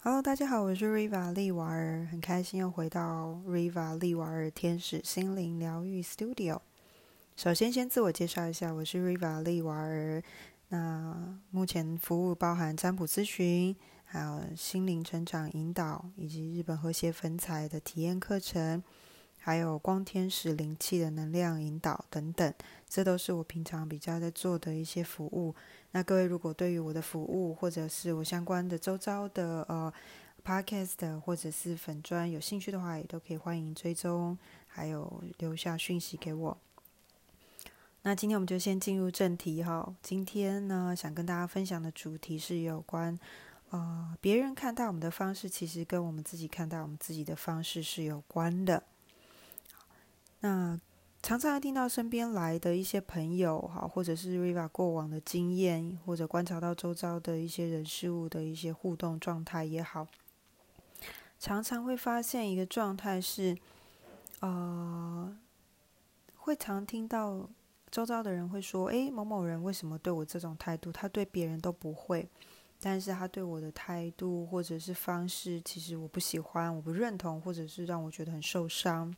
Hello，大家好，我是 Riva 利瓦尔，很开心又回到 Riva 利瓦尔天使心灵疗愈 Studio。首先，先自我介绍一下，我是 Riva 利瓦尔。那目前服务包含占卜咨询，还有心灵成长引导，以及日本和谐粉彩的体验课程。还有光天使灵气的能量引导等等，这都是我平常比较在做的一些服务。那各位如果对于我的服务或者是我相关的周遭的呃 podcast 或者是粉砖有兴趣的话，也都可以欢迎追踪，还有留下讯息给我。那今天我们就先进入正题哈。今天呢，想跟大家分享的主题是有关呃别人看待我们的方式，其实跟我们自己看待我们自己的方式是有关的。那常常听到身边来的一些朋友哈，或者是 Riva 过往的经验，或者观察到周遭的一些人事物的一些互动状态也好，常常会发现一个状态是，呃，会常听到周遭的人会说：“诶，某某人为什么对我这种态度？他对别人都不会，但是他对我的态度或者是方式，其实我不喜欢，我不认同，或者是让我觉得很受伤。”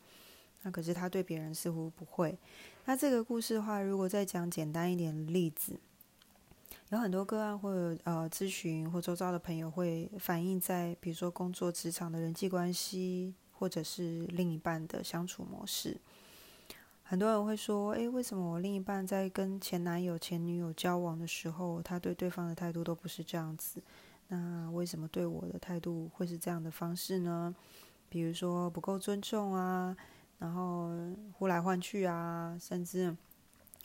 那可是他对别人似乎不会。那这个故事的话，如果再讲简单一点的例子，有很多个案或者呃咨询或周遭的朋友会反映在，比如说工作职场的人际关系，或者是另一半的相处模式。很多人会说：“诶，为什么我另一半在跟前男友、前女友交往的时候，他对对方的态度都不是这样子？那为什么对我的态度会是这样的方式呢？比如说不够尊重啊。”然后呼来唤去啊，甚至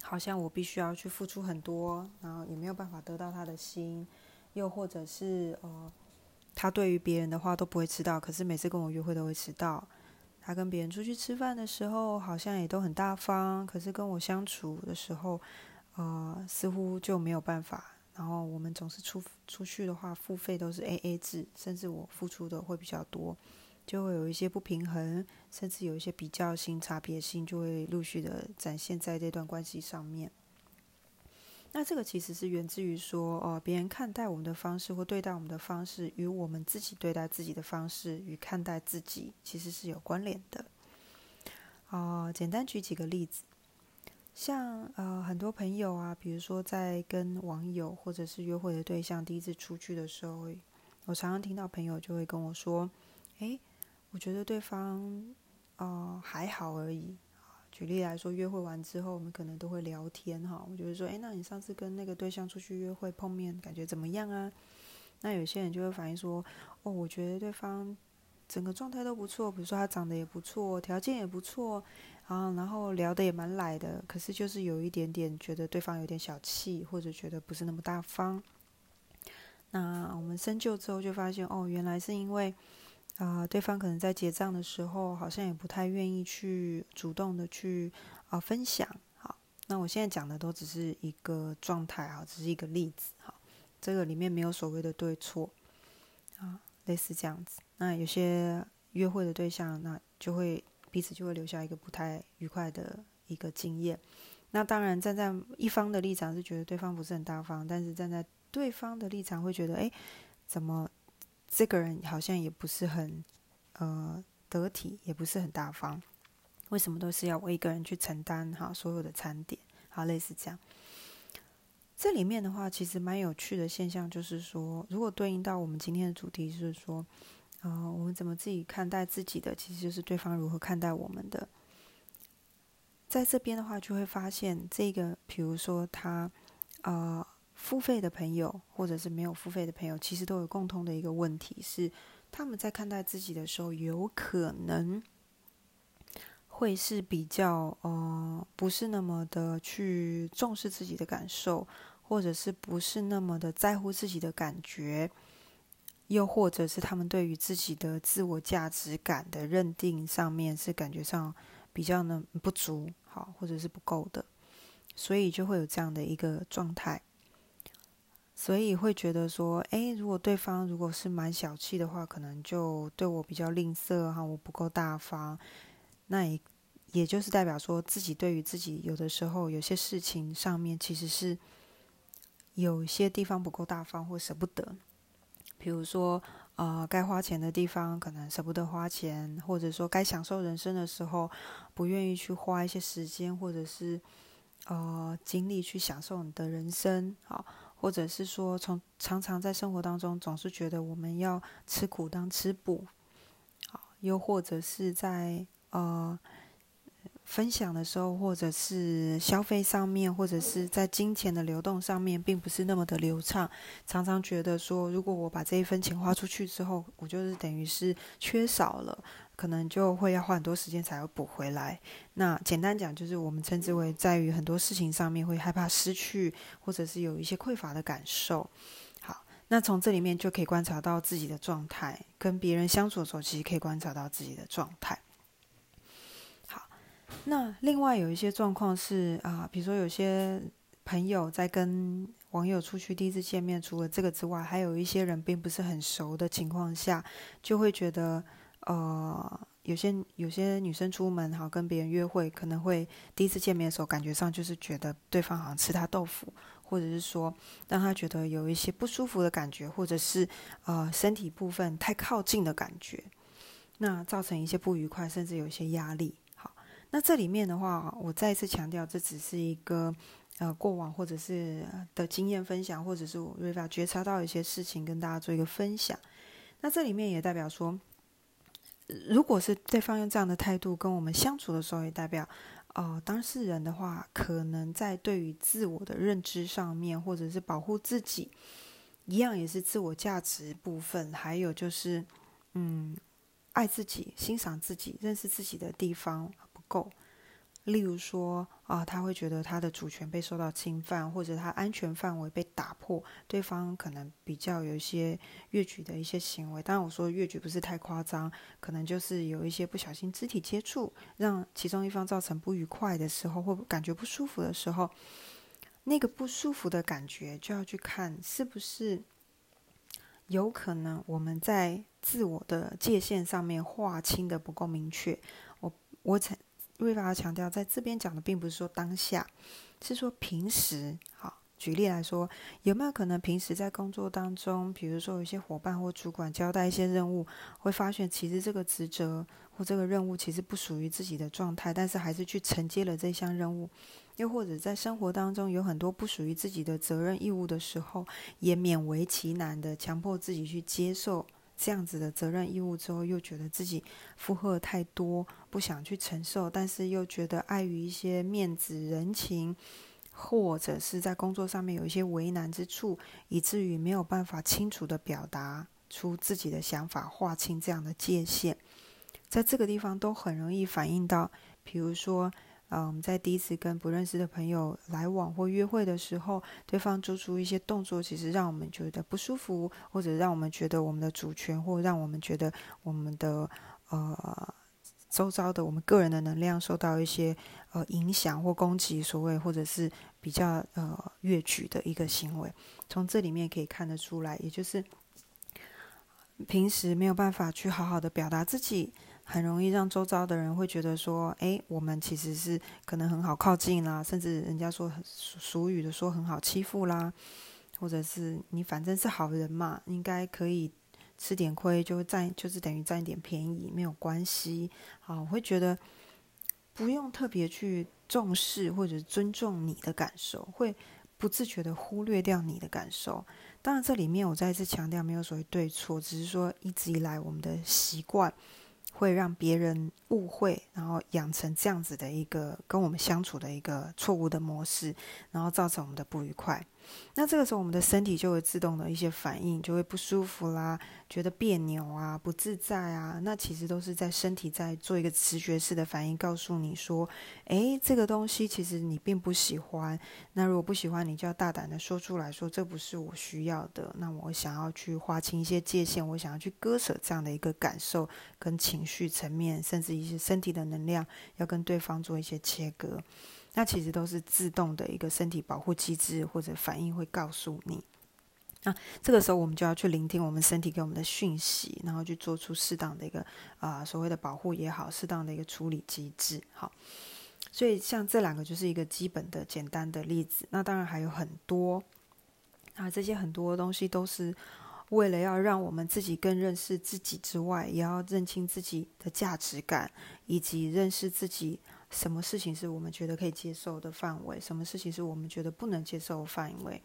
好像我必须要去付出很多，然后也没有办法得到他的心，又或者是呃，他对于别人的话都不会迟到，可是每次跟我约会都会迟到。他跟别人出去吃饭的时候，好像也都很大方，可是跟我相处的时候，呃，似乎就没有办法。然后我们总是出出去的话，付费都是 A A 制，甚至我付出的会比较多。就会有一些不平衡，甚至有一些比较性、差别性，就会陆续的展现在这段关系上面。那这个其实是源自于说，哦，别人看待我们的方式或对待我们的方式，与我们自己对待自己的方式与看待自己，其实是有关联的。哦，简单举几个例子，像呃很多朋友啊，比如说在跟网友或者是约会的对象第一次出去的时候，我常常听到朋友就会跟我说，诶。我觉得对方，呃，还好而已。举例来说，约会完之后，我们可能都会聊天哈。我觉得说，哎，那你上次跟那个对象出去约会碰面，感觉怎么样啊？那有些人就会反映说，哦，我觉得对方整个状态都不错，比如说他长得也不错，条件也不错，啊，然后聊得也蛮来的。可是就是有一点点觉得对方有点小气，或者觉得不是那么大方。那我们深究之后就发现，哦，原来是因为。啊，对方可能在结账的时候，好像也不太愿意去主动的去啊分享。好，那我现在讲的都只是一个状态啊，只是一个例子。好，这个里面没有所谓的对错啊，类似这样子。那有些约会的对象，那就会彼此就会留下一个不太愉快的一个经验。那当然，站在一方的立场是觉得对方不是很大方，但是站在对方的立场会觉得，哎，怎么？这个人好像也不是很，呃，得体，也不是很大方。为什么都是要我一个人去承担哈所有的餐点？好，类似这样。这里面的话，其实蛮有趣的现象，就是说，如果对应到我们今天的主题，是说，呃，我们怎么自己看待自己的，其实就是对方如何看待我们的。在这边的话，就会发现这个，比如说他，啊。付费的朋友，或者是没有付费的朋友，其实都有共通的一个问题，是他们在看待自己的时候，有可能会是比较呃，不是那么的去重视自己的感受，或者是不是那么的在乎自己的感觉，又或者是他们对于自己的自我价值感的认定上面是感觉上比较呢不足，好，或者是不够的，所以就会有这样的一个状态。所以会觉得说，诶，如果对方如果是蛮小气的话，可能就对我比较吝啬哈，我不够大方。那也也就是代表说自己对于自己有的时候有些事情上面其实是有些地方不够大方或舍不得。比如说，呃，该花钱的地方可能舍不得花钱，或者说该享受人生的时候，不愿意去花一些时间或者是呃精力去享受你的人生，好，或者是说从常常在生活当中总是觉得我们要吃苦当吃补，好，又或者是在呃。分享的时候，或者是消费上面，或者是在金钱的流动上面，并不是那么的流畅。常常觉得说，如果我把这一分钱花出去之后，我就是等于是缺少了，可能就会要花很多时间才会补回来。那简单讲，就是我们称之为在于很多事情上面会害怕失去，或者是有一些匮乏的感受。好，那从这里面就可以观察到自己的状态，跟别人相处的时候，其实可以观察到自己的状态。好那另外有一些状况是啊，比如说有些朋友在跟网友出去第一次见面，除了这个之外，还有一些人并不是很熟的情况下，就会觉得呃，有些有些女生出门好跟别人约会，可能会第一次见面的时候，感觉上就是觉得对方好像吃她豆腐，或者是说让她觉得有一些不舒服的感觉，或者是呃身体部分太靠近的感觉，那造成一些不愉快，甚至有一些压力。好那这里面的话，我再一次强调，这只是一个呃过往或者是的经验分享，或者是我瑞法觉察到一些事情，跟大家做一个分享。那这里面也代表说，如果是对方用这样的态度跟我们相处的时候，也代表哦，当事人的话，可能在对于自我的认知上面，或者是保护自己，一样也是自我价值部分，还有就是嗯，爱自己、欣赏自己、认识自己的地方不。够，例如说啊，他会觉得他的主权被受到侵犯，或者他安全范围被打破，对方可能比较有一些越矩的一些行为。当然，我说越矩不是太夸张，可能就是有一些不小心肢体接触，让其中一方造成不愉快的时候，或感觉不舒服的时候，那个不舒服的感觉就要去看是不是有可能我们在自我的界限上面划清的不够明确。我我曾。瑞法要强调，在这边讲的并不是说当下，是说平时。好，举例来说，有没有可能平时在工作当中，比如说有一些伙伴或主管交代一些任务，会发现其实这个职责或这个任务其实不属于自己的状态，但是还是去承接了这项任务。又或者在生活当中有很多不属于自己的责任义务的时候，也勉为其难的强迫自己去接受。这样子的责任义务之后，又觉得自己负荷太多，不想去承受，但是又觉得碍于一些面子、人情，或者是在工作上面有一些为难之处，以至于没有办法清楚的表达出自己的想法，划清这样的界限，在这个地方都很容易反映到，比如说。啊，我们在第一次跟不认识的朋友来往或约会的时候，对方做出一些动作，其实让我们觉得不舒服，或者让我们觉得我们的主权，或让我们觉得我们的呃周遭的我们个人的能量受到一些呃影响或攻击，所谓或者是比较呃越矩的一个行为，从这里面可以看得出来，也就是平时没有办法去好好的表达自己。很容易让周遭的人会觉得说，哎，我们其实是可能很好靠近啦，甚至人家说俗语的说很好欺负啦，或者是你反正是好人嘛，应该可以吃点亏就占，就是等于占一点便宜，没有关系。好，我会觉得不用特别去重视或者尊重你的感受，会不自觉的忽略掉你的感受。当然，这里面我再次强调，没有所谓对错，只是说一直以来我们的习惯。会让别人误会，然后养成这样子的一个跟我们相处的一个错误的模式，然后造成我们的不愉快。那这个时候，我们的身体就会自动的一些反应，就会不舒服啦，觉得别扭啊，不自在啊。那其实都是在身体在做一个直觉式的反应，告诉你说：“诶，这个东西其实你并不喜欢。那如果不喜欢，你就要大胆的说出来说，这不是我需要的。那我想要去划清一些界限，我想要去割舍这样的一个感受跟情绪层面，甚至一些身体的能量，要跟对方做一些切割。”那其实都是自动的一个身体保护机制或者反应会告诉你。那这个时候我们就要去聆听我们身体给我们的讯息，然后去做出适当的一个啊所谓的保护也好，适当的一个处理机制。好，所以像这两个就是一个基本的简单的例子。那当然还有很多啊，这些很多东西都是为了要让我们自己更认识自己之外，也要认清自己的价值感，以及认识自己什么事情是我们觉得可以接受的范围，什么事情是我们觉得不能接受的范围，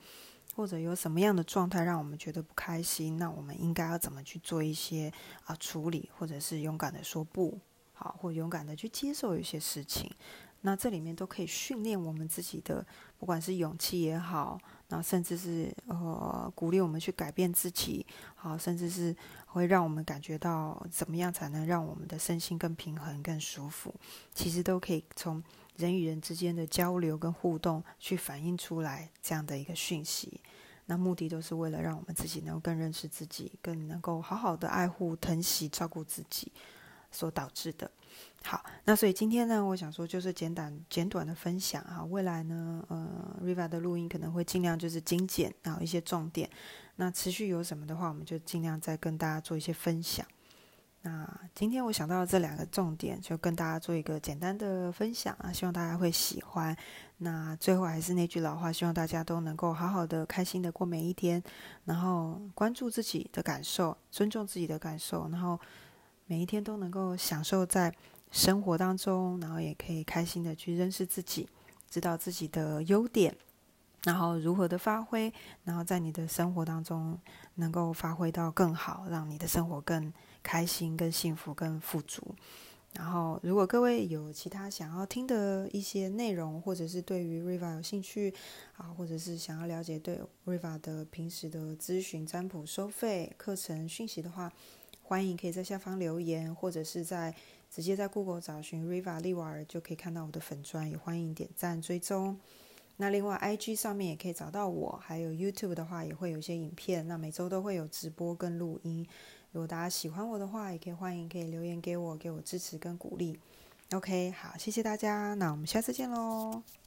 或者有什么样的状态让我们觉得不开心，那我们应该要怎么去做一些啊处理，或者是勇敢的说不好，或勇敢的去接受一些事情。那这里面都可以训练我们自己的，不管是勇气也好，那甚至是呃鼓励我们去改变自己，好，甚至是会让我们感觉到怎么样才能让我们的身心更平衡、更舒服，其实都可以从人与人之间的交流跟互动去反映出来这样的一个讯息。那目的都是为了让我们自己能够更认识自己，更能够好好的爱护、疼惜、照顾自己所导致的。好，那所以今天呢，我想说就是简短简短的分享哈。未来呢，呃，Riva 的录音可能会尽量就是精简，然后一些重点。那持续有什么的话，我们就尽量再跟大家做一些分享。那今天我想到这两个重点，就跟大家做一个简单的分享啊，希望大家会喜欢。那最后还是那句老话，希望大家都能够好好的、开心的过每一天，然后关注自己的感受，尊重自己的感受，然后每一天都能够享受在。生活当中，然后也可以开心的去认识自己，知道自己的优点，然后如何的发挥，然后在你的生活当中能够发挥到更好，让你的生活更开心、更幸福、更富足。然后，如果各位有其他想要听的一些内容，或者是对于 Riva 有兴趣啊，或者是想要了解对 Riva 的平时的咨询、占卜、收费课程讯息的话，欢迎可以在下方留言，或者是在。直接在 Google 找寻 Riva 利瓦尔就可以看到我的粉砖，也欢迎点赞追踪。那另外 IG 上面也可以找到我，还有 YouTube 的话也会有一些影片。那每周都会有直播跟录音。如果大家喜欢我的话，也可以欢迎可以留言给我，给我支持跟鼓励。OK，好，谢谢大家，那我们下次见喽。